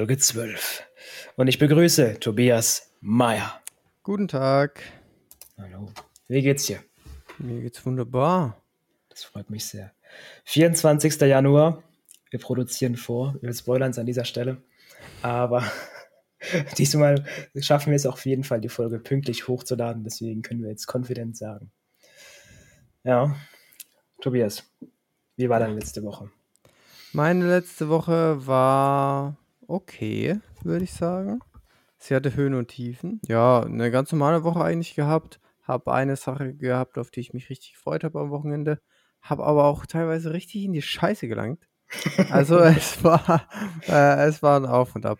Folge 12. Und ich begrüße Tobias Meyer. Guten Tag. Hallo. Wie geht's dir? Mir geht's wunderbar. Das freut mich sehr. 24. Januar. Wir produzieren vor. Wir spoilern es an dieser Stelle. Aber diesmal schaffen wir es auf jeden Fall, die Folge pünktlich hochzuladen. Deswegen können wir jetzt confident sagen. Ja. Tobias, wie war deine letzte Woche? Meine letzte Woche war okay, würde ich sagen. Sie hatte Höhen und Tiefen. Ja, eine ganz normale Woche eigentlich gehabt. Habe eine Sache gehabt, auf die ich mich richtig gefreut habe am Wochenende. Habe aber auch teilweise richtig in die Scheiße gelangt. Also es war, äh, es war ein Auf und Ab.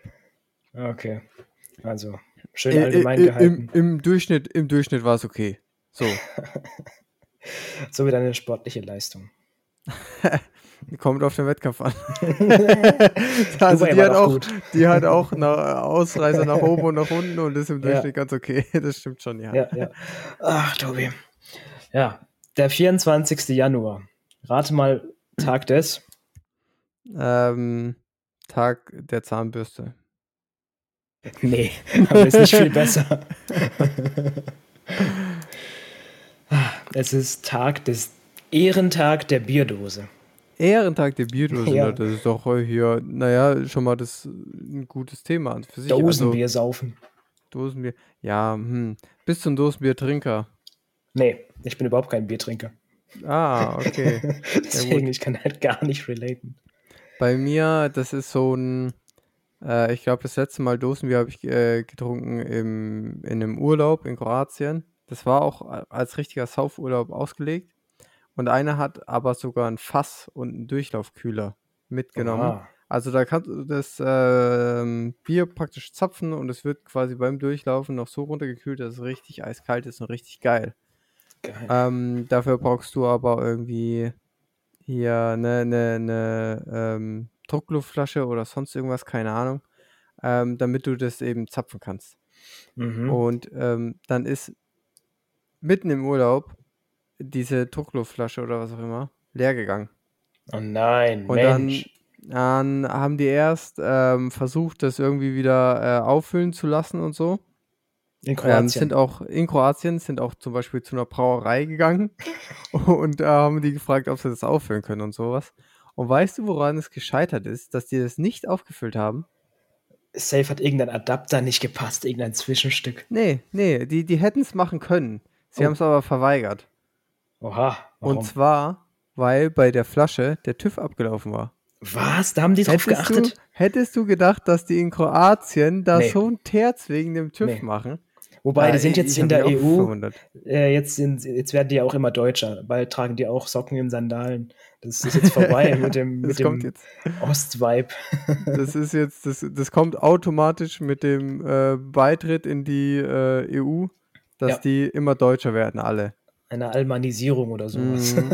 Okay. Also, schön allgemein äh, äh, gehalten. Im, Im, Durchschnitt, im Durchschnitt war es okay. So. so wie deine sportliche Leistung. Kommt auf den Wettkampf an. also die hat, auch, die hat auch eine Ausreißer nach oben und nach unten und ist im Durchschnitt ja. ganz okay. Das stimmt schon, ja. ja, ja. Ach, Tobi. Ja, der 24. Januar. Rate mal Tag des. Ähm, Tag der Zahnbürste. Nee, aber ist nicht viel besser. es ist Tag des Ehrentag der Bierdose. Ehrentag der Bierdose, ja. das ist doch hier, naja, schon mal das ein gutes Thema für sich. Dosenbier also, saufen. Dosenbier, ja, hm. Bist du ein Dosenbiertrinker? Nee, ich bin überhaupt kein Biertrinker. Ah, okay. Deswegen, ja, ich kann halt gar nicht relaten. Bei mir, das ist so ein, äh, ich glaube, das letzte Mal Dosenbier habe ich äh, getrunken im, in einem Urlaub in Kroatien. Das war auch als richtiger Saufurlaub ausgelegt. Und einer hat aber sogar ein Fass und einen Durchlaufkühler mitgenommen. Aha. Also da kannst du das äh, Bier praktisch zapfen und es wird quasi beim Durchlaufen noch so runtergekühlt, dass es richtig eiskalt ist und richtig geil. geil. Ähm, dafür brauchst du aber irgendwie hier eine, eine, eine ähm, Druckluftflasche oder sonst irgendwas, keine Ahnung, ähm, damit du das eben zapfen kannst. Mhm. Und ähm, dann ist mitten im Urlaub diese Druckluftflasche oder was auch immer leer gegangen. Oh nein, Und Mensch. Dann, dann haben die erst ähm, versucht, das irgendwie wieder äh, auffüllen zu lassen und so. In ähm, Kroatien. Ähm, sind auch in Kroatien sind auch zum Beispiel zu einer Brauerei gegangen und da äh, haben die gefragt, ob sie das auffüllen können und sowas. Und weißt du, woran es gescheitert ist, dass die das nicht aufgefüllt haben? Safe hat irgendein Adapter nicht gepasst, irgendein Zwischenstück. Nee, nee, die, die hätten es machen können. Sie oh. haben es aber verweigert. Oha. Warum? Und zwar, weil bei der Flasche der TÜV abgelaufen war. Was? Da haben die drauf hättest geachtet? Du, hättest du gedacht, dass die in Kroatien da nee. so ein Terz wegen dem TÜV nee. machen? Wobei, ja, die sind jetzt in der EU. Äh, jetzt, sind, jetzt werden die ja auch immer deutscher. Bald tragen die auch Socken in Sandalen. Das ist jetzt vorbei mit dem, mit dem Ostvibe. das ist jetzt, das, das kommt automatisch mit dem äh, Beitritt in die äh, EU, dass ja. die immer deutscher werden, alle eine Almanisierung oder sowas. Mm.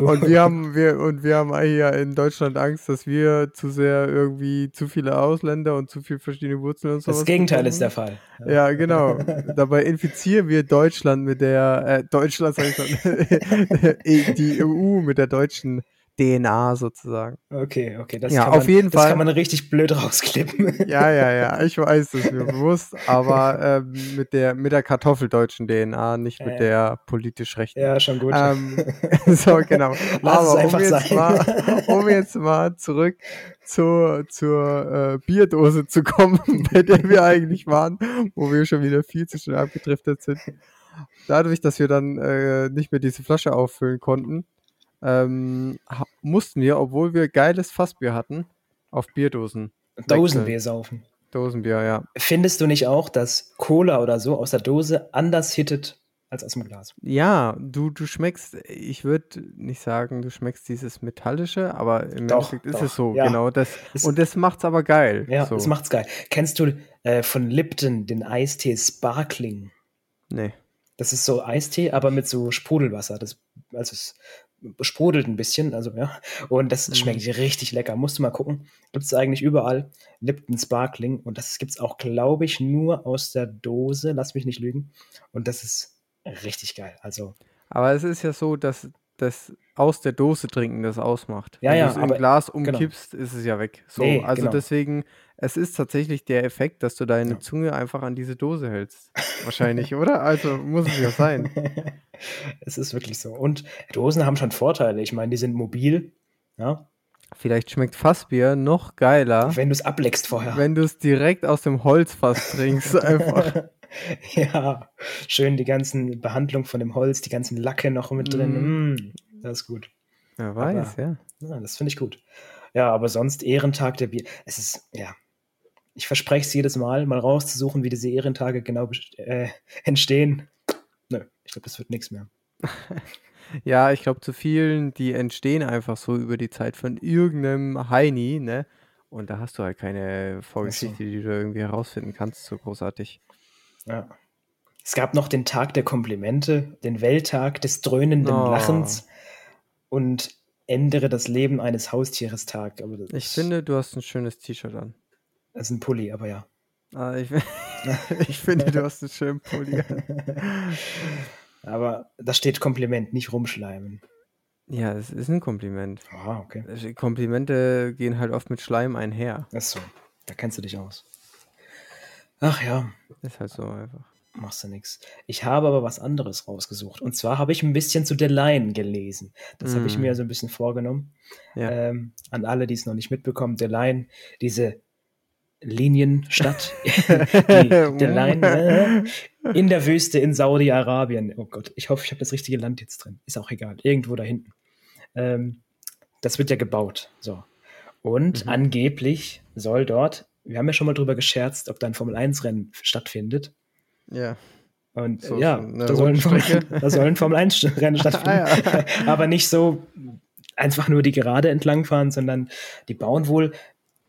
und wir haben wir und wir haben hier in Deutschland Angst, dass wir zu sehr irgendwie zu viele Ausländer und zu viele verschiedene Wurzeln und so. Das Gegenteil bekommen. ist der Fall. Ja, ja genau. Dabei infizieren wir Deutschland mit der äh, Deutschland sag ich schon, die EU mit der deutschen DNA sozusagen. Okay, okay. Das ja, auf man, jeden das Fall. kann man richtig blöd rausklippen. Ja, ja, ja. Ich weiß, das ist mir bewusst, aber ähm, mit der mit der kartoffeldeutschen DNA, nicht mit äh, der politisch rechten. Ja, schon gut. Ähm, so genau. Lass aber um jetzt, sein. mal, um jetzt mal zurück zur, zur äh, Bierdose zu kommen, bei der wir eigentlich waren, wo wir schon wieder viel zu schnell abgedriftet sind. Dadurch, dass wir dann äh, nicht mehr diese Flasche auffüllen konnten, ähm, mussten wir, obwohl wir geiles Fassbier hatten, auf Bierdosen. Dosenbier saufen. Dosenbier, ja. Findest du nicht auch, dass Cola oder so aus der Dose anders hittet als aus dem Glas? Ja, du, du schmeckst, ich würde nicht sagen, du schmeckst dieses Metallische, aber im doch, Endeffekt doch, ist es so, ja. genau. Das, es, und das macht's aber geil. Ja, so. das macht's geil. Kennst du äh, von Lipton den Eistee Sparkling? Nee. Das ist so Eistee, aber mit so Sprudelwasser. Das, also es sprudelt ein bisschen, also ja. Und das mhm. schmeckt richtig lecker. Musst du mal gucken. Gibt es eigentlich überall. Lipton Sparkling. Und das gibt es auch, glaube ich, nur aus der Dose. Lass mich nicht lügen. Und das ist richtig geil. Also. Aber es ist ja so, dass das aus der Dose trinken das ausmacht. Ja, Wenn ja, du es im Glas genau. umkippst, ist es ja weg. So, Nee, also genau. deswegen, es ist tatsächlich der Effekt, dass du deine Ja. Zunge einfach an diese Dose hältst. Wahrscheinlich, oder? Also muss es ja sein. es ist wirklich so. Und Dosen haben schon Vorteile. Ich meine, die sind mobil. Ja? Vielleicht schmeckt Fassbier noch geiler, Wenn du es ableckst vorher. wenn du es direkt aus dem Holzfass trinkst. Einfach. ja, schön die ganzen Behandlung von dem Holz, die ganzen Lacke noch mit drin. Mm, das ist gut. Wer weiß, Aber- ja. Ja, das finde ich gut. Ja, aber sonst Ehrentag der Bier. Es ist, ja. Ich verspreche es jedes Mal, mal rauszusuchen, wie diese Ehrentage genau äh, entstehen. Nö, ich glaube, das wird nichts mehr. Ja, ich glaube, zu vielen, die entstehen einfach so über die Zeit von irgendeinem Heini, ne? Und da hast du halt keine Vorgeschichte, die du irgendwie herausfinden kannst, so großartig. Ja. Es gab noch den Tag der Komplimente, den Welttag des dröhnenden Oh. Lachens und ändere das Leben eines Haustieres Tag. Ich finde, du hast ein schönes T-Shirt an. Das ist ein Pulli, aber ja. Ah, ich, ich finde, du hast einen schönen Pulli an. Aber da steht Kompliment, nicht rumschleimen. Ja, es ist ein Kompliment. Ah, okay. Komplimente gehen halt oft mit Schleim einher. Ist so. Da kennst du dich aus. Ach ja, Ist halt so einfach. machst du nix. Ich habe aber was anderes rausgesucht. Und zwar habe ich ein bisschen zu The Line gelesen. Das habe ich Mm. mir so ein bisschen vorgenommen. Ja. Ähm, an alle, die es noch nicht mitbekommen, The Line, diese Linienstadt, die The Line äh, in der Wüste in Saudi-Arabien. Oh Gott, ich hoffe, ich habe das richtige Land jetzt drin. Ist auch egal, irgendwo da hinten. Ähm, das wird ja gebaut. So. Und Mhm. angeblich soll dort, wir haben ja schon mal drüber gescherzt, ob da ein Formel-1-Rennen stattfindet. Ja. Und So ja, da soll, ein Formel, da soll ein Formel-1-Rennen stattfinden. Ah, ja. Aber nicht so einfach nur die Gerade entlangfahren, sondern die bauen wohl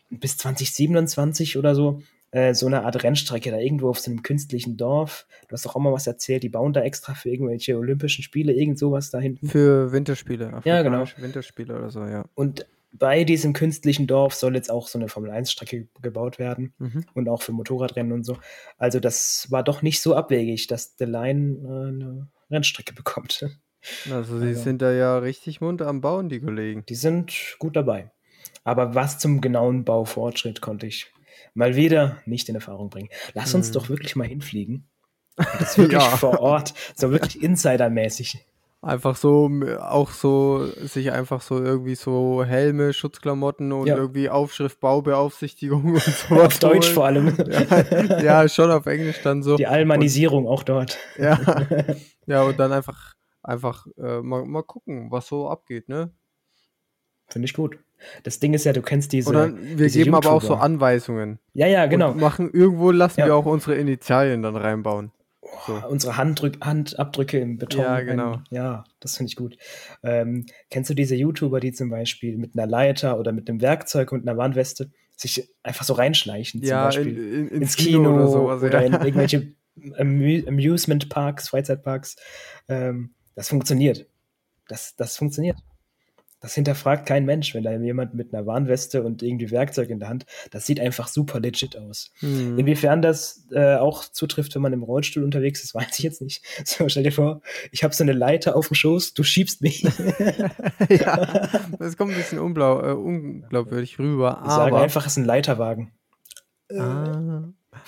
bis 2027 oder so äh, so eine Art Rennstrecke da irgendwo auf so einem künstlichen Dorf. Du hast doch auch mal was erzählt, die bauen da extra für irgendwelche Olympischen Spiele irgend sowas da hinten. Für Winterspiele. Ja, genau. Winterspiele oder so, ja. Und bei diesem künstlichen Dorf soll jetzt auch so eine Formel-1-Strecke gebaut werden Mhm. und auch für Motorradrennen und so. Also das war doch nicht so abwegig, dass The Line äh, eine Rennstrecke bekommt. Also sie Also- sind da ja richtig munter am Bauen, die Kollegen. Die sind gut dabei. Aber was zum genauen Baufortschritt konnte ich mal wieder nicht in Erfahrung bringen. Lass uns Hm. doch wirklich mal hinfliegen. Das wirklich Ja. vor Ort, so wirklich Insider-mäßig. Einfach so, auch so, sich einfach so irgendwie so Helme, Schutzklamotten und Ja. irgendwie Aufschrift Baubeaufsichtigung und so. Auf Deutsch vor allem. Ja, ja, schon auf Englisch dann so. Die Almanisierung auch dort. Ja, ja und dann einfach, einfach äh, mal, mal gucken, was so abgeht, ne? Finde ich gut. Das Ding ist ja, du kennst diese. Oder wir diese geben aber auch so YouTuber. Anweisungen. Ja, ja, genau. Und machen, irgendwo lassen Ja. wir auch unsere Initialien dann reinbauen. So. Unsere Handdrück Handabdrücke im Beton. Ja, genau. Ein, ja, das finde ich gut. Ähm, kennst du diese YouTuber, die zum Beispiel mit einer Leiter oder mit einem Werkzeug und einer Warnweste sich einfach so reinschleichen? Ja, zum in, Beispiel in, ins ins Kino, oder sowas. oder ja. in irgendwelche Amu Amusement Parks, Freizeitparks. Ähm, das funktioniert. Das, das funktioniert. Das hinterfragt kein Mensch, wenn da jemand mit einer Warnweste und irgendwie Werkzeug in der Hand, das sieht einfach super legit aus. Hm. Inwiefern das äh, auch zutrifft, wenn man im Rollstuhl unterwegs ist, weiß ich jetzt nicht. So, stell dir vor, ich habe so eine Leiter auf dem Schoß, du schiebst mich. ja, das kommt ein bisschen unblau, äh, unglaubwürdig rüber. Ich sage aber einfach, es ist ein Leiterwagen. Ah.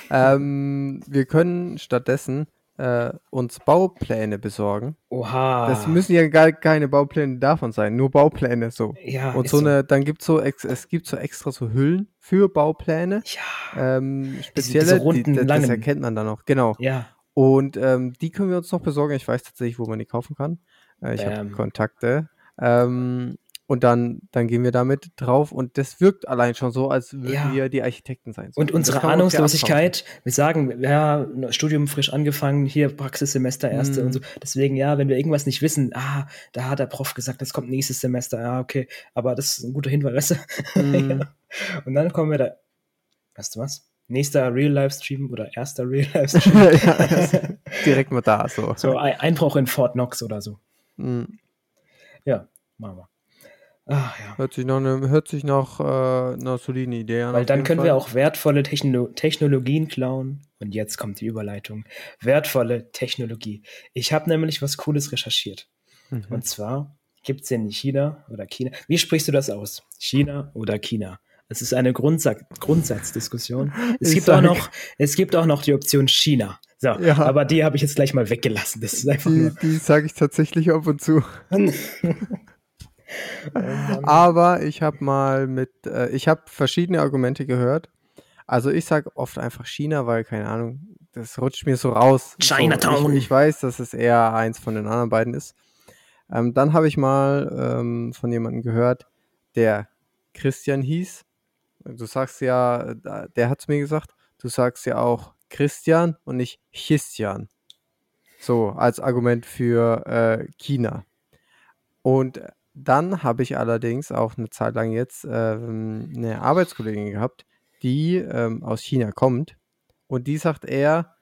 Ähm, wir können stattdessen äh, uns Baupläne besorgen. Oha. Das müssen ja gar keine Baupläne davon sein, nur Baupläne so. ja, Und so eine, dann gibt so ex, es gibt so extra so Hüllen für Baupläne. Ja, Ähm, diese spezielle, runden, die, das langen. erkennt man dann auch, genau. ja. Und ähm, die können wir uns noch besorgen. Ich weiß tatsächlich, wo man die kaufen kann. Äh, ich habe. Kontakte. Ähm, und dann, dann gehen wir damit drauf und das wirkt allein schon so, als würden Ja. wir die Architekten sein. So. Und das unsere Ahnungslosigkeit, wir sagen, ja, Studium frisch angefangen, hier Praxissemester erste Mhm. und so. Deswegen, ja, wenn wir irgendwas nicht wissen, ah, da hat der Prof gesagt, das kommt nächstes Semester, ja, okay, aber das ist ein guter Hinweis. Mhm. ja. Und dann kommen wir da, weißt du was? Nächster Real-Life-Stream oder erster Real-Life-Stream. ja, direkt mal da, so. so ein Einbruch in Fort Knox oder so. Mhm. Ja, machen wir. Ah, ja. Hört sich nach, einem, hört sich nach äh, einer soliden Idee an. Weil dann können Fall. wir auch wertvolle Techno Technologien klauen. Und jetzt kommt die Überleitung. Wertvolle Technologie. Ich habe nämlich was Cooles recherchiert. Mhm. Und zwar gibt es in China oder China. Wie sprichst du das aus? China oder China? Es ist eine Grundsatz Grundsatzdiskussion. Es gibt, auch noch, es gibt auch noch die Option China. So, ja. aber die habe ich jetzt gleich mal weggelassen. Das ist einfach die, die sage ich tatsächlich ab und zu. aber ich habe mal mit, äh, ich habe verschiedene Argumente gehört. Also ich sage oft einfach China, weil, keine Ahnung, das rutscht mir so raus. Chinatown. So, ich, ich, weiß, dass es eher eins von den anderen beiden ist. Ähm, dann habe ich mal ähm, von jemandem gehört, der Christian hieß. Du sagst ja, der hat es mir gesagt, du sagst ja auch Christian und nicht Christian. So, als Argument für äh, China. Und dann habe ich allerdings auch eine Zeit lang jetzt ähm, eine Arbeitskollegin gehabt, die ähm, aus China kommt. Und die sagt eher,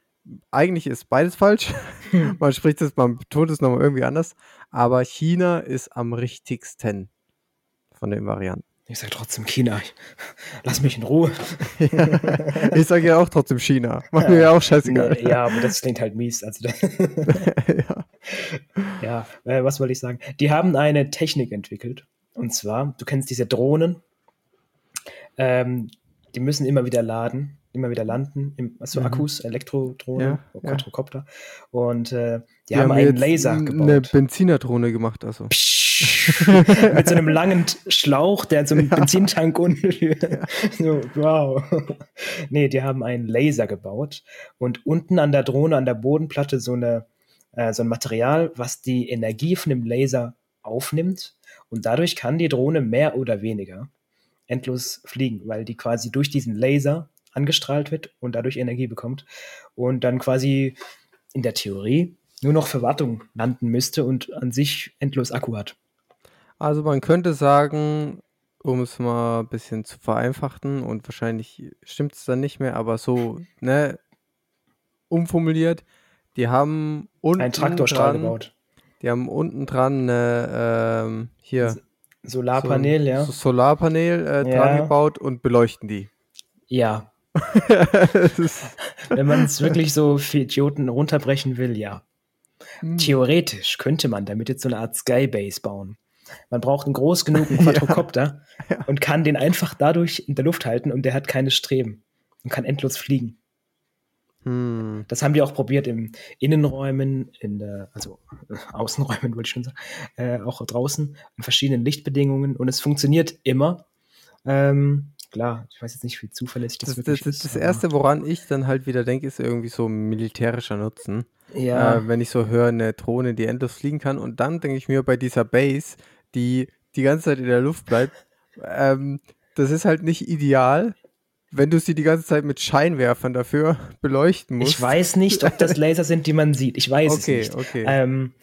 eigentlich ist beides falsch. Man spricht es, man betont es nochmal irgendwie anders. Aber China ist am richtigsten von den Varianten. Ich sage trotzdem China. Lass mich in Ruhe. ich sage ja auch trotzdem China. Macht mir ja auch scheißegal. Nee, ja, aber das klingt halt mies. Also, ja, ja äh, was wollte ich sagen? Die haben eine Technik entwickelt. Und zwar, du kennst diese Drohnen. Ähm, die müssen immer wieder laden, immer wieder landen. Im, also mhm. Akkus, Elektrodrohnen, ja, Quadrocopter. Ja. Und äh, die, die, haben, haben einen Laser gebaut. Eine Benzinerdrohne gemacht, also. Psch mit so einem langen Schlauch, der so einem ja. Benzintank unten. So, wow. nee, die haben einen Laser gebaut und unten an der Drohne, an der Bodenplatte so, eine, äh, so ein Material, was die Energie von dem Laser aufnimmt und dadurch kann die Drohne mehr oder weniger endlos fliegen, weil die quasi durch diesen Laser angestrahlt wird und dadurch Energie bekommt und dann quasi in der Theorie nur noch für Wartung landen müsste und an sich endlos Akku hat. Also man könnte sagen, um es mal ein bisschen zu vereinfachen und wahrscheinlich stimmt es dann nicht mehr, aber so, ne, umformuliert, die haben unten Ein Traktorstrahl dran, gebaut. Die haben unten dran eine, ähm, hier. Solarpanel, so, ja. So Solarpanel äh, ja. dran gebaut und beleuchten die. Ja. Wenn man es wirklich so für Idioten runterbrechen will, ja. Hm. Theoretisch könnte man damit jetzt so eine Art Skybase bauen. Man braucht einen groß genugen Quadrocopter ja, ja. und kann den einfach dadurch in der Luft halten und der hat keine Streben und kann endlos fliegen. Hm. Das haben die auch probiert im Innenräumen, in der, also äh, Außenräumen wollte ich schon sagen, äh, auch draußen in verschiedenen Lichtbedingungen und es funktioniert immer. Ähm, klar, ich weiß jetzt nicht, wie zuverlässig das, das das, ist. Das Erste, woran ich dann halt wieder denke, ist irgendwie so militärischer Nutzen. Ja. Äh, wenn ich so höre, eine Drohne, die endlos fliegen kann und dann denke ich mir bei dieser Base, die die ganze Zeit in der Luft bleibt. Ähm, das ist halt nicht ideal, wenn du sie die ganze Zeit mit Scheinwerfern dafür beleuchten musst. Ich weiß nicht, ob das Laser sind, die man sieht. Ich weiß okay, es nicht. Okay, okay. Ähm,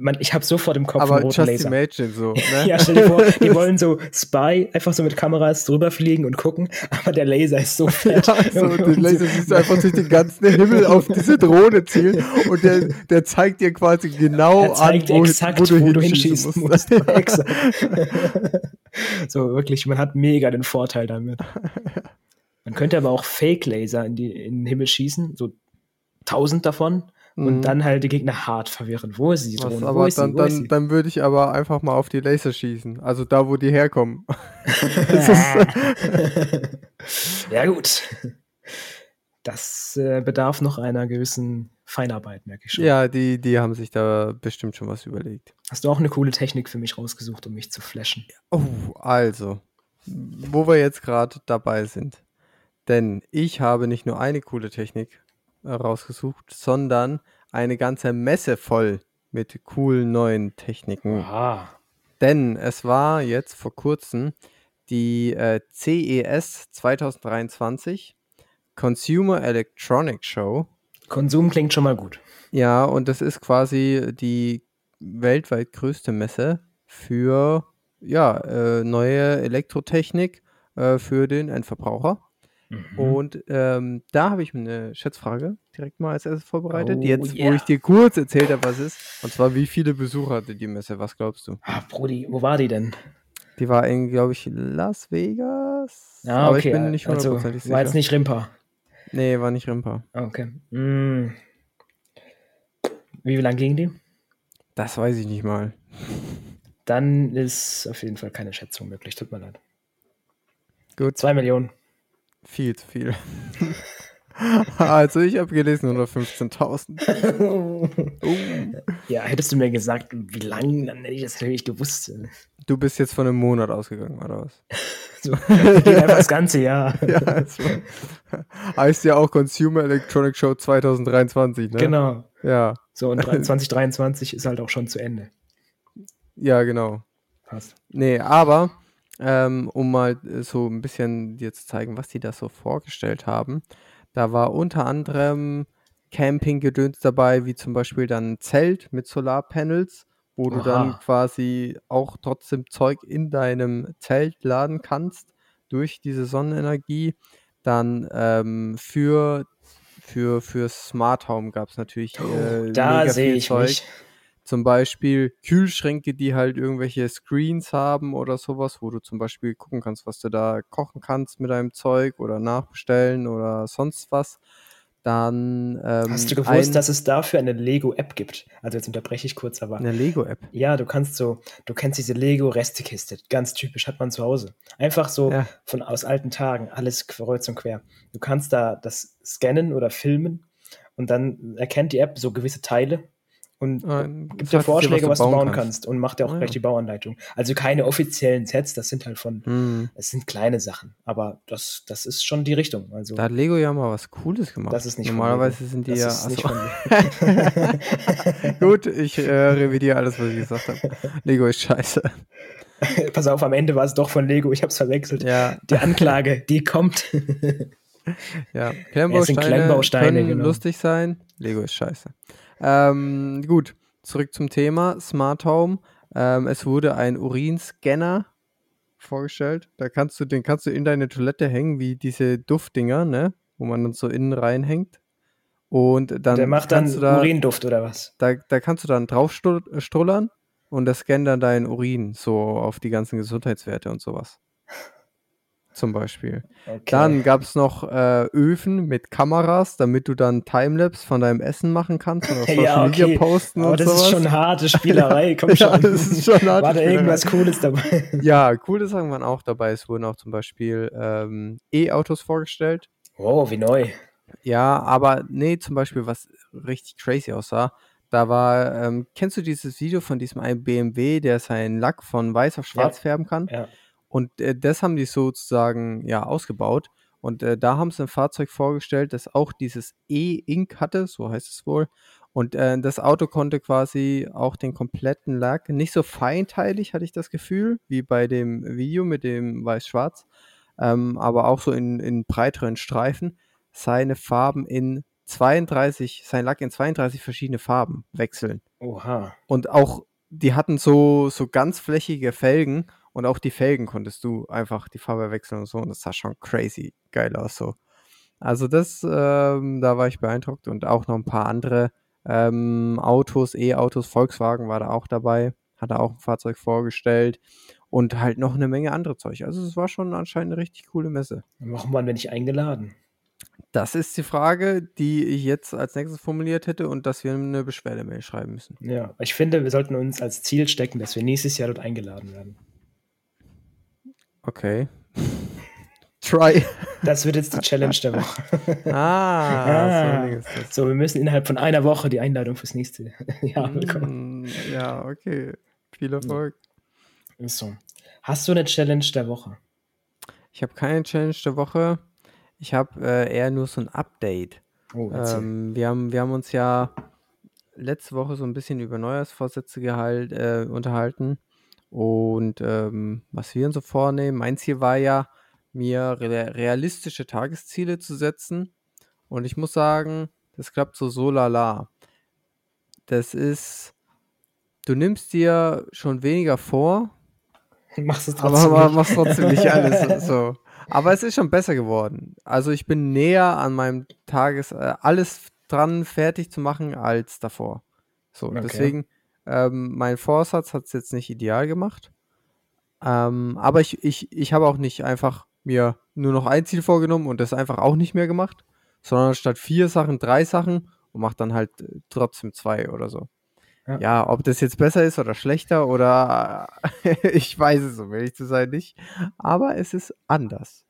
man, ich habe sofort im Kopf Aber einen roten just Laser. Imagine so, ne? ja, stell dir vor, die wollen so Spy einfach so mit Kameras drüber fliegen und gucken, aber der Laser ist so fett. ja, so, den Laser siehst du einfach durch den ganzen Himmel auf diese Drohne zielen und der, der zeigt dir quasi genau an, wo, exakt, wo, du, wo du hinschießen musst. musst. exakt. so, wirklich, man hat mega den Vorteil damit. Man könnte aber auch Fake-Laser in, in den Himmel schießen, so tausend davon und mhm. dann halt die Gegner hart verwirren. Wo ist sie? Was, aber ist dann, dann, dann würde ich aber einfach mal auf die Laser schießen. Also da, wo die herkommen. ja, gut. Das äh, bedarf noch einer gewissen Feinarbeit, merke ich schon. Ja, die, die haben sich da bestimmt schon was überlegt. Hast du auch eine coole Technik für mich rausgesucht, um mich zu flashen? Oh, also, wo wir jetzt gerade dabei sind. Denn ich habe nicht nur eine coole Technik rausgesucht, sondern eine ganze Messe voll mit coolen neuen Techniken. Aha. Denn es war jetzt vor kurzem die äh, CES 2023 Consumer Electronic Show. Konsum klingt schon mal gut. Ja, und das ist quasi die weltweit größte Messe für ja, äh, neue Elektrotechnik äh, für den Endverbraucher. Mhm. Und ähm, da habe ich mir eine Schätzfrage direkt mal als erstes vorbereitet. Oh, Jetzt, yeah. wo ich dir kurz erzählt habe, was ist. Und zwar, wie viele Besucher hatte die Messe? Was glaubst du? Ah, Brudi, wo war die denn? Die war in, glaube ich, Las Vegas. Ah, aber okay. ich bin nicht also, hundertprozentig also, War jetzt nicht Rimpa. Nee, war nicht Rimpa. Okay. Mm. Wie lange ging die? Das weiß ich nicht mal. Dann ist auf jeden Fall keine Schätzung möglich. Tut mir leid. Gut. Zwei Millionen. Viel zu viel. also ich habe gelesen 115.000. oh. Ja, hättest du mir gesagt, wie lang, dann hätte ich das natürlich gewusst. Du bist jetzt von einem Monat ausgegangen, oder was? So, das ganze Jahr. ja, also, heißt ja auch Consumer Electronic Show 2023, ne? Genau. Ja. So, und 2023 ist halt auch schon zu Ende. Ja, genau. Passt. Nee, aber ähm, um mal so ein bisschen dir zu zeigen, was die da so vorgestellt haben, da war unter anderem Campinggedöns dabei, wie zum Beispiel dann ein Zelt mit Solarpanels, wo du dann quasi auch trotzdem Zeug in deinem Zelt laden kannst durch diese Sonnenenergie. Dann ähm, für, für, für Smart Home gab es natürlich äh, Da sehe ich Zeug. mich. Zum Beispiel Kühlschränke, die halt irgendwelche Screens haben oder sowas, wo du zum Beispiel gucken kannst, was du da kochen kannst mit deinem Zeug oder nachbestellen oder sonst was. Dann ähm, Hast du gewusst, dass es dafür eine Lego-App gibt? Also jetzt unterbreche ich kurz, aber eine Lego-App. ja, du kannst so, du kennst diese Lego-Restekiste, ganz typisch, hat man zu Hause. Einfach so Ja. von aus alten Tagen, alles kreuz und quer. Du kannst da das scannen oder filmen und dann erkennt die App so gewisse Teile und Ah, gibt das dir heißt, Vorschläge, was du bauen kannst. kannst. und macht dir auch Ah, gleich ja. die Bauanleitung. Also keine offiziellen Sets, das sind halt von, Hm. es sind kleine Sachen, aber das, das ist schon die Richtung. Also Da hat Lego ja mal was Cooles gemacht. das ist nicht Normalerweise sind die das ja. ist nicht achso. von Gut, ich äh, revidiere alles, was ich gesagt habe. Lego ist scheiße. Pass auf, am Ende war es doch von Lego, ich habe es verwechselt. Ja, Die Anklage, die kommt. ja. Klemmbausteine, Klemmbausteine, können genau. lustig sein. Lego ist scheiße. Ähm, gut, zurück zum Thema Smart Home. Ähm, es wurde ein Urinscanner vorgestellt. Da kannst du, den kannst du in deine Toilette hängen, wie diese Duftdinger, ne? Wo man dann so innen reinhängt. Und dann Der macht dann da, Urinduft oder was? da, da kannst du dann draufstrullern und das scannt dann deinen Urin so auf die ganzen Gesundheitswerte und sowas. Zum Beispiel. Okay. Dann gab es noch äh, Öfen mit Kameras, damit du dann Timelapse von deinem Essen machen kannst und auf Social ja, Media okay. posten Aber und das sowas. ist schon harte Spielerei, komm Ja, schon. das ist schon harte War da irgendwas Cooles dabei? Ja, coole Sachen waren auch dabei. Es wurden auch zum Beispiel ähm, E-Autos vorgestellt. Oh, wie neu. Ja, aber nee, zum Beispiel, was richtig crazy aussah, da war, ähm, kennst du dieses Video von diesem einen BMW, der seinen Lack von weiß auf schwarz Ja. färben kann? Ja. Und äh, das haben die sozusagen ja ausgebaut. Und äh, da haben sie ein Fahrzeug vorgestellt, das auch dieses E-Ink hatte, so heißt es wohl. Und äh, das Auto konnte quasi auch den kompletten Lack, nicht so feinteilig, hatte ich das Gefühl, wie bei dem Video mit dem Weiß-Schwarz, ähm, aber auch so in, in breiteren Streifen, seine Farben in 32, sein Lack in 32 verschiedene Farben wechseln. Oha. Und auch, die hatten so, so ganz flächige Felgen und auch die Felgen konntest du einfach die Farbe wechseln und so. Und das sah schon crazy geil aus so. Also das, ähm, da war ich beeindruckt und auch noch ein paar andere ähm, Autos, E-Autos, Volkswagen war da auch dabei, hat er auch ein Fahrzeug vorgestellt und halt noch eine Menge andere Zeug. Also es war schon anscheinend eine richtig coole Messe. Warum waren wir nicht eingeladen? Das ist die Frage, die ich jetzt als nächstes formuliert hätte und dass wir eine Beschwerdemail schreiben müssen. Ja, ich finde, wir sollten uns als Ziel stecken, dass wir nächstes Jahr dort eingeladen werden. Okay. Try. Das wird jetzt die Challenge der Woche. Ah, Ah. so wir müssen innerhalb von einer Woche die Einladung fürs nächste Jahr bekommen. Mm, Ja, okay. Viel Erfolg. Ist so. Hast du eine Challenge der Woche? Ich habe keine Challenge der Woche. Ich habe äh, eher nur so ein Update. Oh. Ähm, wir, haben, wir haben uns ja letzte Woche so ein bisschen über Neujahrsvorsätze gehalt, äh, unterhalten. Und ähm, was wir uns so vornehmen, mein Ziel war ja, mir re realistische Tagesziele zu setzen. Und ich muss sagen, das klappt so so lala. Das ist, du nimmst dir schon weniger vor, Machst es aber trotzdem man nicht. macht trotzdem nicht alles so. Aber es ist schon besser geworden. Also ich bin näher an meinem Tages, äh, alles dran fertig zu machen als davor. So, Okay. deswegen, ähm, mein Vorsatz hat es jetzt nicht ideal gemacht. Ähm, aber ich, ich, ich habe auch nicht einfach mir nur noch ein Ziel vorgenommen und das einfach auch nicht mehr gemacht, sondern statt vier Sachen drei Sachen und mache dann halt äh, trotzdem zwei oder so. Ja. Ja, ob das jetzt besser ist oder schlechter oder ich weiß es, um ehrlich zu sein, nicht. Aber es ist anders.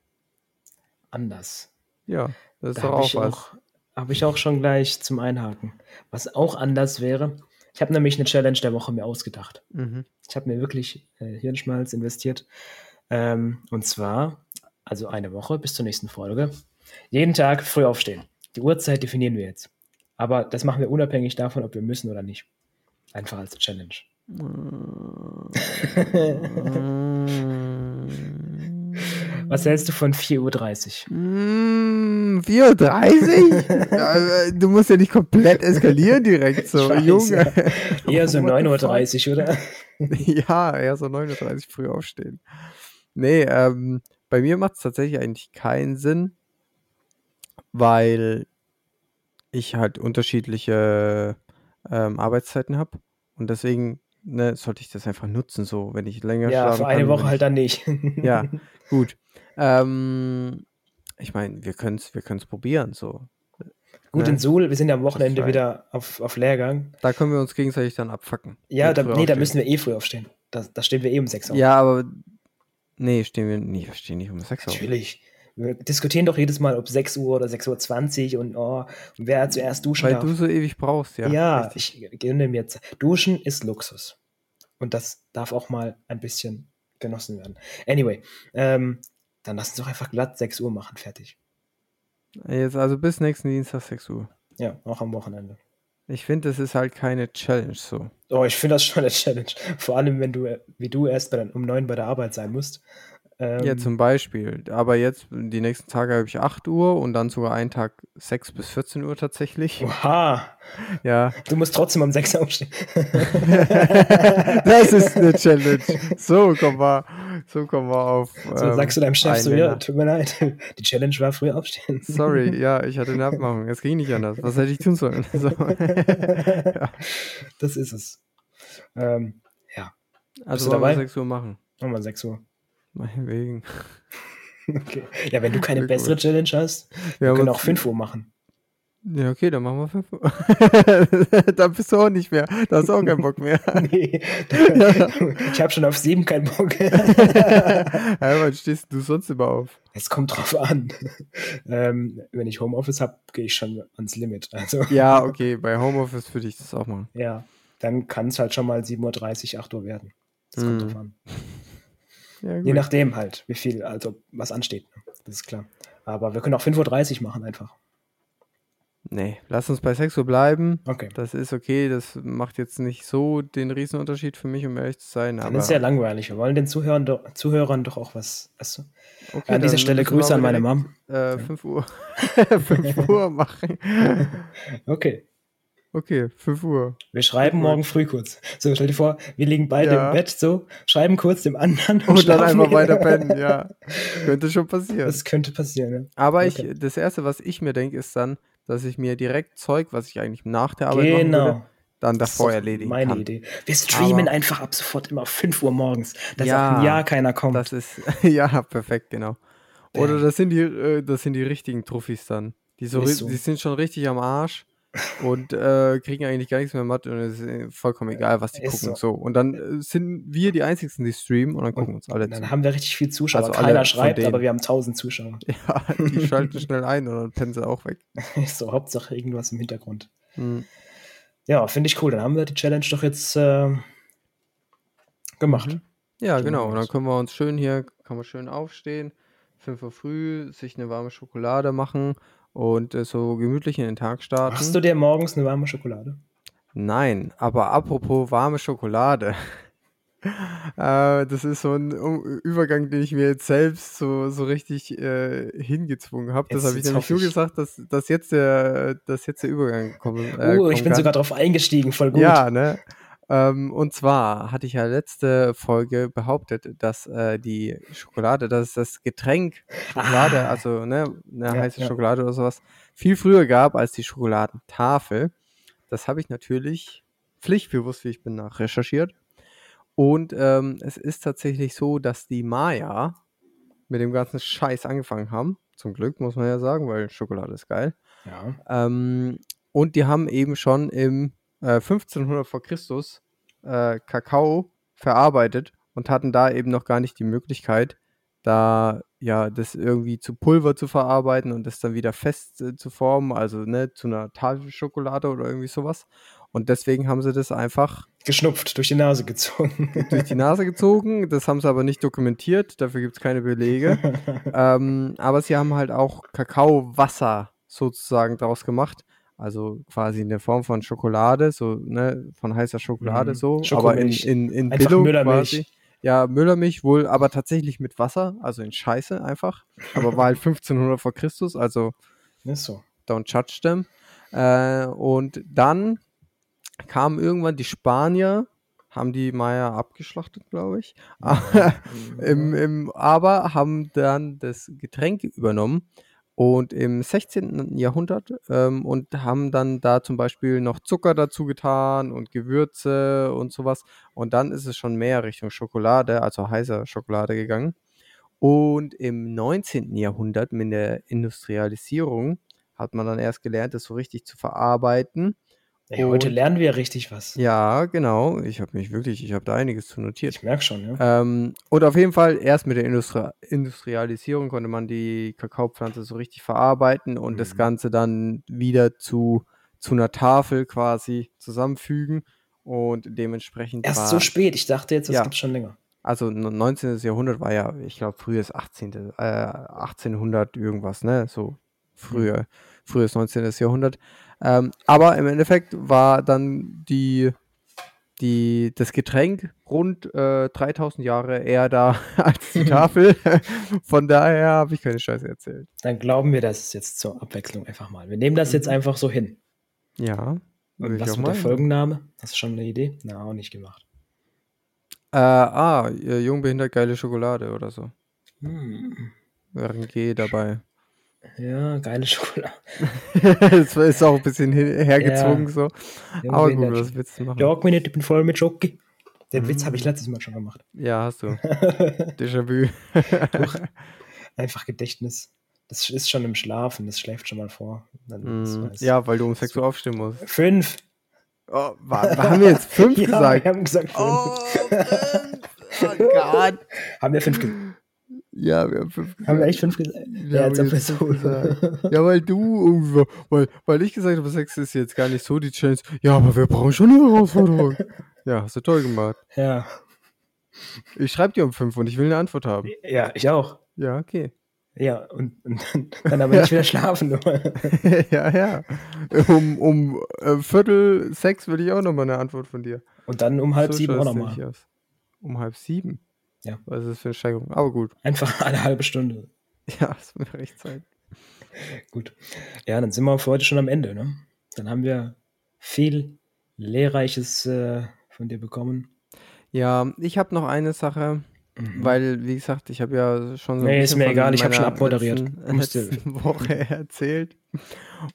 Anders. Ja, das ist Da doch habe auch was. auch, habe ich auch schon gleich zum Einhaken. Was auch anders wäre, ich habe nämlich eine Challenge der Woche mir ausgedacht. Mhm. Ich habe mir wirklich äh, Hirnschmalz investiert. Ähm, und zwar, also eine Woche bis zur nächsten Folge. Jeden Tag früh aufstehen. Die Uhrzeit definieren wir jetzt. Aber das machen wir unabhängig davon, ob wir müssen oder nicht. Einfach als Challenge. Was hältst du von 4.30 Uhr? Mm, 4.30 Ja, äh, Du musst ja nicht komplett eskalieren direkt so, weiß, Junge. ja. Eher so What the 9.30 Uhr, oder? Ja, eher so 9.30 Uhr früh aufstehen. Nee, ähm, bei mir macht es tatsächlich eigentlich keinen Sinn, weil ich halt unterschiedliche ähm, Arbeitszeiten habe und deswegen ne, sollte ich das einfach nutzen, so, wenn ich länger Ja, schlafen für eine kann, Woche halt dann nicht. Ja, gut. Ähm, ich meine, wir können es wir können's probieren, so. Gut, Ne? in Suhl, wir sind ja am Wochenende wieder auf, auf Lehrgang. Da können wir uns gegenseitig dann abfacken. Ja, da, nee, da aufstehen. müssen wir eh früh aufstehen. Da, da stehen wir eh um 6 Uhr. Ja, aber nee, stehen wir nee, wir stehen nicht um 6 Uhr. auf. Natürlich. Wir diskutieren doch jedes Mal, ob 6 Uhr oder 6.20 Uhr und oh, wer zuerst duschen Weil darf. du so ewig brauchst, ja. ja, richtig. ich gönne mir jetzt. Duschen ist Luxus. Und das darf auch mal ein bisschen genossen werden. Anyway, ähm, dann lass uns doch einfach glatt 6 Uhr machen, fertig. Jetzt also bis nächsten Dienstag 6 Uhr. Ja, auch am Wochenende. Ich finde, das ist halt keine Challenge so. Oh, ich finde das schon eine Challenge. Vor allem, wenn du, wie du, erst bei um 9 bei der Arbeit sein musst. Ähm, Ja, zum Beispiel. Aber jetzt, die nächsten Tage habe ich 8 Uhr und dann sogar einen Tag 6 bis 14 Uhr tatsächlich. Oha, Ja, du musst trotzdem um 6 Uhr aufstehen. das ist eine Challenge. So kommen wir, so kommen wir auf. So ähm, sagst du deinem Chef so, ja, tut mir leid. Die Challenge war früh aufstehen. Sorry, ja, ich hatte eine Abmachung. Es ging nicht anders. Was hätte ich tun sollen? So. ja. Das ist es. Ähm, ja, Also wollen wir dabei? 6 Uhr machen. machen wir 6 Uhr. Meinetwegen. Okay. Ja, wenn du keine Sehr bessere gut. Challenge hast, Wir wir können auch 5 Uhr machen. Ja, okay, dann machen wir 5 Uhr. da bist du auch nicht mehr. Da hast du auch keinen Bock mehr. Nee, ich habe schon auf 7 keinen Bock. ja, wann stehst du sonst immer auf? Es kommt drauf an. Ähm, wenn ich Homeoffice habe, gehe ich schon ans Limit. Also, Ja, okay, bei Homeoffice würde ich das auch machen. ja, dann kann es halt schon mal 7.30 Uhr, 8 Uhr werden. Das kommt Mhm. drauf an. Ja. Je nachdem halt, wie viel, also was ansteht. ne? Das ist klar. Aber wir können auch 5.30 Uhr machen einfach. Nee, lass uns bei 6 Uhr bleiben. Okay. Das ist okay, das macht jetzt nicht so den Riesenunterschied für mich, um ehrlich zu sein. Dann Aber ist es ja langweilig. Wir wollen den Zuhörern doch, Zuhörern doch auch was. Du? okay, An dieser Stelle Grüße an meine Mom. Äh, 5 Uhr. 5 Uhr machen. Okay. Okay, 5 Uhr. Wir schreiben morgen früh kurz. So, stell dir vor, wir liegen beide Ja. im Bett so, schreiben kurz dem anderen und, Und dann einfach weiter pennen, ja. Könnte schon passieren. Das könnte passieren, ne? Aber Okay. ich, das erste, was ich mir denke, ist dann, dass ich mir direkt Zeug, was ich eigentlich nach der Arbeit machen Genau. würde, dann davor erledigen Meine kann. Idee. Wir streamen Aber- einfach ab sofort immer 5 Uhr morgens, dass Ja, auch ein Jahr keiner kommt. Das ist, ja, perfekt, genau. Oder das sind die, äh, das sind die richtigen Truffis dann. Die, so, so. die sind schon richtig am Arsch und äh, kriegen eigentlich gar nichts mehr mit und es ist äh, vollkommen egal, was die Ist gucken. so. Und dann äh, sind wir die Einzigen, die streamen und dann gucken uns alle zu. Dann haben wir richtig viel Zuschauer. Also Keiner schreibt, aber wir haben 1000 Zuschauer. Ja, die schalten schnell ein und dann pennen sie auch weg. so, Hauptsache irgendwas im Hintergrund. Hm. Ja, finde ich cool. Dann haben wir die Challenge doch jetzt äh, gemacht. Mhm. Ja, So genau. Und dann können wir uns schön hier, kann man schön aufstehen, 5 Uhr früh, sich eine warme Schokolade machen und äh, so gemütlich in den Tag starten. Machst du dir morgens eine warme Schokolade? Nein, aber apropos warme Schokolade. äh, das ist so ein Übergang, den ich mir jetzt selbst so, so richtig äh, hingezwungen habe. Das habe ich nämlich nur gesagt, dass, dass, jetzt der, dass jetzt der Übergang kommen, äh, oh, ich bin sogar drauf eingestiegen, voll gut. Ja, ne? Ähm, und zwar hatte ich ja letzte Folge behauptet, dass äh, die Schokolade, dass es das Getränk Schokolade, Ah. also ne, eine Ja, heiße ja. Schokolade oder sowas, viel früher gab als die Schokoladentafel. Das habe ich natürlich pflichtbewusst, wie ich bin, nach recherchiert. Und ähm, es ist tatsächlich so, dass die Maya mit dem ganzen Scheiß angefangen haben. Zum Glück, muss man ja sagen, weil Schokolade ist geil. Ja. Ähm, und die haben eben schon im äh, 1500 vor Christus äh, Kakao verarbeitet und hatten da eben noch gar nicht die Möglichkeit, da ja das irgendwie zu Pulver zu verarbeiten und das dann wieder fest äh, zu formen, also ne, zu einer Tafelschokolade oder irgendwie sowas. Und deswegen haben sie das einfach geschnupft, durch die Nase gezogen. durch die Nase gezogen. Das haben sie aber nicht dokumentiert, dafür gibt es keine Belege. ähm, aber sie haben halt auch Kakaowasser sozusagen daraus gemacht. Also quasi in der Form von Schokolade, so, ne, von heißer Schokolade Mhm. so, aber in, in, in Einfach Müllermilch. quasi. Ja, Müllermilch wohl, aber tatsächlich mit Wasser, also in Scheiße einfach. Aber war halt 1500 vor Christus, also Ist so. don't judge them. Äh, und dann kamen irgendwann die Spanier, haben die Maya abgeschlachtet, glaube ich. Im, im, aber haben dann das Getränk übernommen und im 16. Jahrhundert ähm, und haben dann da zum Beispiel noch Zucker dazu getan und Gewürze und sowas. Und dann ist es schon mehr Richtung Schokolade, also heißer Schokolade gegangen. Und im 19. Jahrhundert mit der Industrialisierung hat man dann erst gelernt, das so richtig zu verarbeiten. Ey, heute lernen wir richtig was. Ja, genau. Ich habe mich wirklich, ich habe da einiges zu notiert. Ich merke schon, ja. Ähm, und auf jeden Fall, erst mit der Industri Industrialisierung konnte man die Kakaopflanze so richtig verarbeiten und das Mhm. Ganze dann wieder zu, zu einer Tafel quasi zusammenfügen. Und dementsprechend Erst war, so spät. Ich dachte jetzt, das Ja. gibt's schon länger. also 19. Jahrhundert war ja, ich glaube, frühes 18., äh, 1800 irgendwas, ne? So früher, frühes 19. Jahrhundert. Ähm, aber im Endeffekt war dann die, die, das Getränk rund äh, 3000 Jahre eher da als die Tafel. Von daher habe ich keine Scheiße erzählt. Dann glauben wir das jetzt zur Abwechslung einfach mal. Wir nehmen das jetzt Mhm. einfach so hin. Ja. Und was mit der. Folgenname? Hast du schon eine Idee? Na, auch nicht gemacht. Äh, ah, äh, jung behindert geile Schokolade oder so. Hm. Wäre ein G dabei. Ja, geile Schokolade. das ist auch ein bisschen hergezogen Ja. so. Aber gut, was willst du machen? Jag mir nicht, ich bin voll mit Schoki. Den Witz habe ich letztes Mal schon gemacht. Ja, hast du. Déjà-vu. Einfach Gedächtnis. Das ist schon im Schlafen, das schläft schon mal vor. Weiß. ja, weil du um 6 Uhr aufstehen musst. Fünf. Oh, wa- haben wir jetzt 5 ja, gesagt? wir haben gesagt fünf. Oh, fünf. Oh Gott. Haben wir fünf gesagt? Ja, wir haben 5 gesagt. Haben wir echt fünf gesagt? Ja, wir wir haben so. fünf gesagt. Ja, weil du irgendwie, weil, weil ich gesagt habe, 6 ist jetzt gar nicht so die Challenge. Ja, aber wir brauchen schon eine Herausforderung. ja, hast du toll gemacht. ja. Ich schreibe dir um 5 und ich will eine Antwort haben. ja, ich auch. Ja, okay. Ja, und, und dann, dann aber nicht wieder schlafen. Ja, ja. Um, um äh, Viertel sechs will ich auch nochmal eine Antwort von dir. Und dann um halb So sieben auch nochmal. Um halb sieben? Ja. Was ist das für eine Steigerung? Aber gut. Einfach eine halbe Stunde. Ja, es wird mir recht Zeit. Gut. Ja, dann sind wir für heute schon am Ende. Ne? Dann haben wir viel Lehrreiches äh, von dir bekommen. Ja, ich habe noch eine Sache, Mhm. weil, wie gesagt, ich habe ja schon so Nee, ist mir von egal, ich hab schon abmoderiert. Letzten, letzten Woche erzählt.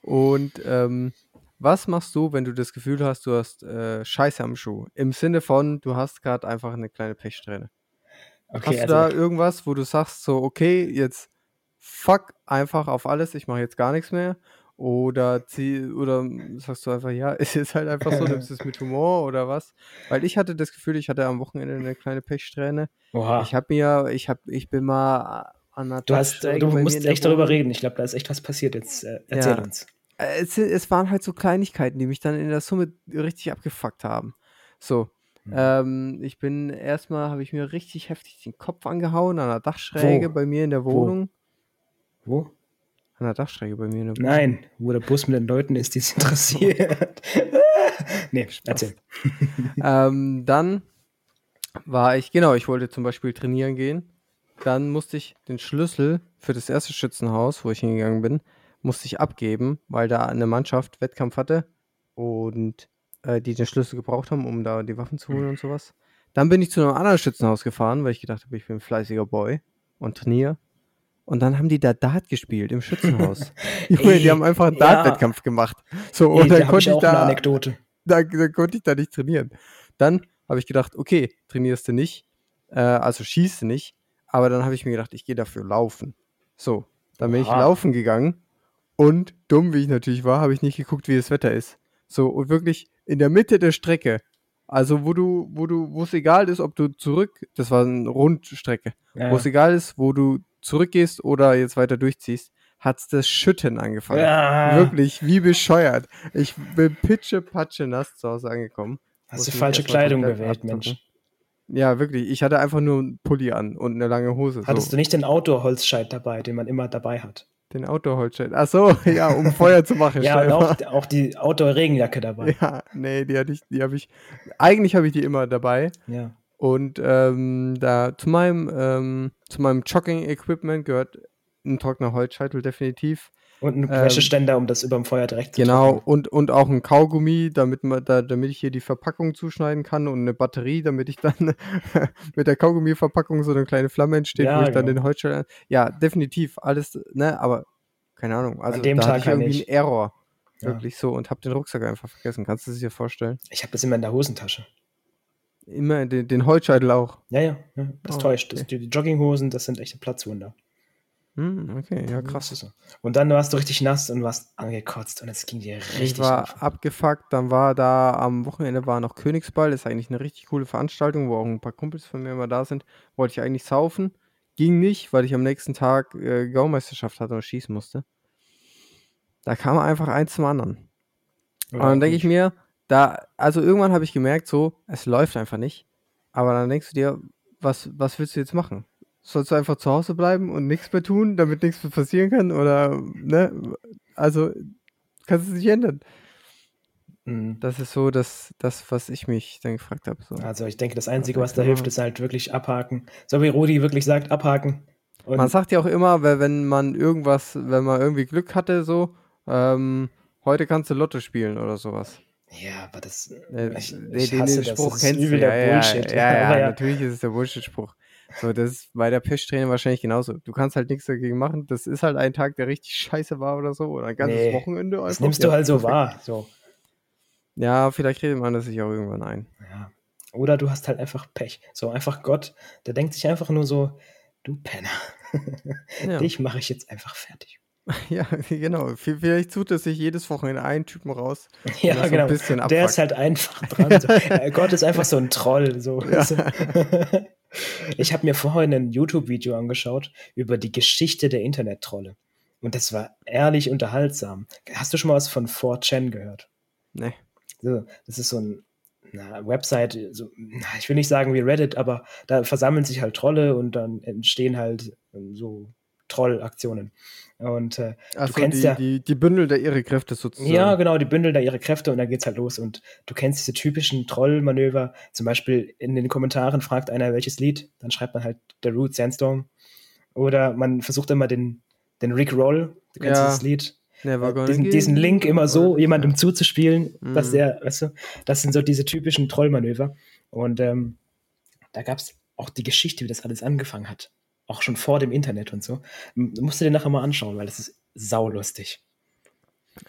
Und ähm, was machst du, wenn du das Gefühl hast, du hast äh, Scheiße am Schuh? Im Sinne von, du hast gerade einfach eine kleine Pechsträhne. Okay, Hast du also, da irgendwas, wo du sagst, so, okay, jetzt fuck einfach auf alles, ich mache jetzt gar nichts mehr? Oder, zieh, oder sagst du einfach, ja, es ist halt einfach so, nimmst du es mit Humor oder was? Weil ich hatte das Gefühl, ich hatte am Wochenende eine kleine Pechsträhne. oha. Ich habe mir, ich habe, ich bin mal an einer Du, hast, du musst der echt darüber reden. Ich glaube, da ist echt was passiert. Jetzt äh, erzähl Ja. uns. Äh, Es, es waren halt so Kleinigkeiten, die mich dann in der Summe richtig abgefuckt haben. So, Mhm. ähm, ich bin erstmal, habe ich mir richtig heftig den Kopf angehauen an der Dachschräge Wo? bei mir in der Wo? Wohnung. Wo? An der Dachschräge bei mir in der Wohnung. Nein, wo der Bus mit den Leuten ist, die es interessiert. nee, erzähl. ähm, dann war ich, genau, ich wollte zum Beispiel trainieren gehen. Dann musste ich den Schlüssel für das erste Schützenhaus, wo ich hingegangen bin, musste ich abgeben, weil da eine Mannschaft Wettkampf hatte und äh, die den Schlüssel gebraucht haben, um da die Waffen zu holen und sowas. Dann bin ich zu einem anderen Schützenhaus gefahren, weil ich gedacht habe, ich bin ein fleißiger Boy und trainiere. Und dann haben die da Dart gespielt im Schützenhaus. Junge, Ey, die haben einfach einen ja. Dart-Wettkampf gemacht. So, Ey, und da dann ich konnte ich eine da Anekdote. da, da konnte ich da nicht trainieren. Dann habe ich gedacht, okay, trainierst du nicht, äh, also schießt du nicht, aber dann habe ich mir gedacht, ich gehe dafür laufen. So, dann bin ich Oha. laufen gegangen und dumm wie ich natürlich war, habe ich nicht geguckt, wie das Wetter ist. So, und wirklich in der Mitte der Strecke, also wo du, wo du, wo es egal ist, ob du zurück, das war eine Rundstrecke, Ja, wo es egal ist, wo du zurückgehst oder jetzt weiter durchziehst, hat's das Schütten angefangen. ja. Wirklich, wie bescheuert. Ich bin pitche patsche nass zu Hause angekommen. Hast du falsche Kleidung gewählt. Mensch. Ja, wirklich. Ich hatte einfach nur einen Pulli an und eine lange Hose. Hattest so. du nicht den Outdoor-Holzscheit dabei, den man immer dabei hat? Den Outdoor-Holzscheit. Ach so, ja, um Feuer zu machen. Ja, auch, auch die Outdoor-Regenjacke dabei. Ja, nee, die hatte ich, die habe ich. Eigentlich habe ich die immer dabei. Ja. Und ähm, da zu meinem, ähm, zu meinem Jogging-Equipment gehört ein trockener Holzscheitel definitiv. Und ein Ähm, Wäscheständer, um das über dem Feuer direkt zu Genau, und, und auch ein Kaugummi, damit, man, da, damit ich hier die Verpackung zuschneiden kann und eine Batterie, damit ich dann mit der Kaugummi-Verpackung so eine kleine Flamme entsteht, Ja, wo ich dann genau. den Holzscheitel. Ja, definitiv, alles, ne, aber keine Ahnung. Also dem da Tag hatte ich halt irgendwie nicht. einen Error. Ja. Wirklich so und hab den Rucksack einfach vergessen. Kannst du es dir vorstellen? Ich habe das immer in der Hosentasche. Immer den, den Holzscheitel auch. Ja, ja, ja das Oh, täuscht. Das, okay. die Jogginghosen, das sind echte Platzwunder. Hm, okay, ja, Das krass. ist so. Und dann warst du richtig nass und warst angekotzt und es ging dir Ich richtig war auf. abgefuckt, dann war da am Wochenende war noch Königsball, das ist eigentlich eine richtig coole Veranstaltung, wo auch ein paar Kumpels von mir immer da sind. Wollte ich eigentlich saufen, ging nicht, weil ich am nächsten Tag äh, Gaumeisterschaft hatte und schießen musste. Da kam einfach eins zum anderen. Und dann denke ich mir, da, also irgendwann habe ich gemerkt, so, es läuft einfach nicht. Aber dann denkst du dir, was, was willst du jetzt machen? Sollst du einfach zu Hause bleiben und nichts mehr tun, damit nichts mehr passieren kann? Oder, ne? Also, kannst du es nicht ändern. Mhm. Das ist so das, das was ich mich dann gefragt habe. So. Also ich denke, das Einzige, was da genau. hilft, ist halt wirklich abhaken. So wie Rudi wirklich sagt, abhaken. Und Man sagt ja auch immer, wenn man irgendwas, wenn man irgendwie Glück hatte, so, ähm, heute kannst du Lotto spielen oder sowas. ja, aber das. Äh, ich, ich hasse den. Spruch das ist kennst du. Ja, der ja, Bullshit. ja, ja, ja, natürlich ist es der Bullshit-Spruch. So, das ist bei der Pech-Trainer wahrscheinlich genauso. Du kannst halt nichts dagegen machen. Das ist halt ein Tag, der richtig scheiße war oder so. Oder ein ganzes Nee, Wochenende. Das nimmst du halt so wahr. So. Ja, vielleicht redet man das sich auch irgendwann ein. Ja. Oder du hast halt einfach Pech. So einfach Gott, der denkt sich einfach nur so, du Penner. Ja. Dich mache ich jetzt einfach fertig. Ja, genau. Vielleicht sucht er sich jedes Wochenende einen Typen raus. Ja, so genau. bisschen Der ist halt einfach dran. So. Äh, Gott ist einfach so ein Troll. So. Ja. Ich habe mir vorhin ein YouTube-Video angeschaut über die Geschichte der Internet-Trolle. Und das war ehrlich unterhaltsam. Hast du schon mal was von 4chan gehört? Nee. So, das ist so ein na, Website, so, ich will nicht sagen wie Reddit, aber da versammeln sich halt Trolle und dann entstehen halt ähm, so Trollaktionen. Und äh, Achso, kennst die, ja- die, die Bündel da ihre Kräfte sozusagen. ja, genau, die bündeln da ihre Kräfte und dann geht's halt los. Und du kennst diese typischen Trollmanöver. Zum Beispiel in den Kommentaren fragt einer, welches Lied, dann schreibt man halt The Root Sandstorm. Oder man versucht immer den, den Rick Roll, du kennst Ja. dieses Lied, diesen, diesen Link immer so jemandem zuzuspielen, dass Mhm. der, weißt du, das sind so diese typischen Trollmanöver. Und ähm, da gab's auch die Geschichte, wie das alles angefangen hat. Auch schon vor dem Internet und so. M- Musst du dir nachher mal anschauen, weil das ist saulustig.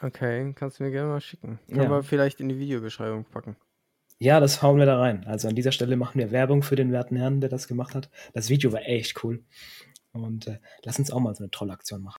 Okay, kannst du mir gerne mal schicken. Können Ja. wir vielleicht in die Videobeschreibung packen. Ja, das hauen wir da rein. Also an dieser Stelle machen wir Werbung für den werten Herrn, der das gemacht hat. Das Video war echt cool. Und äh, lass uns auch mal so eine Trollaktion machen.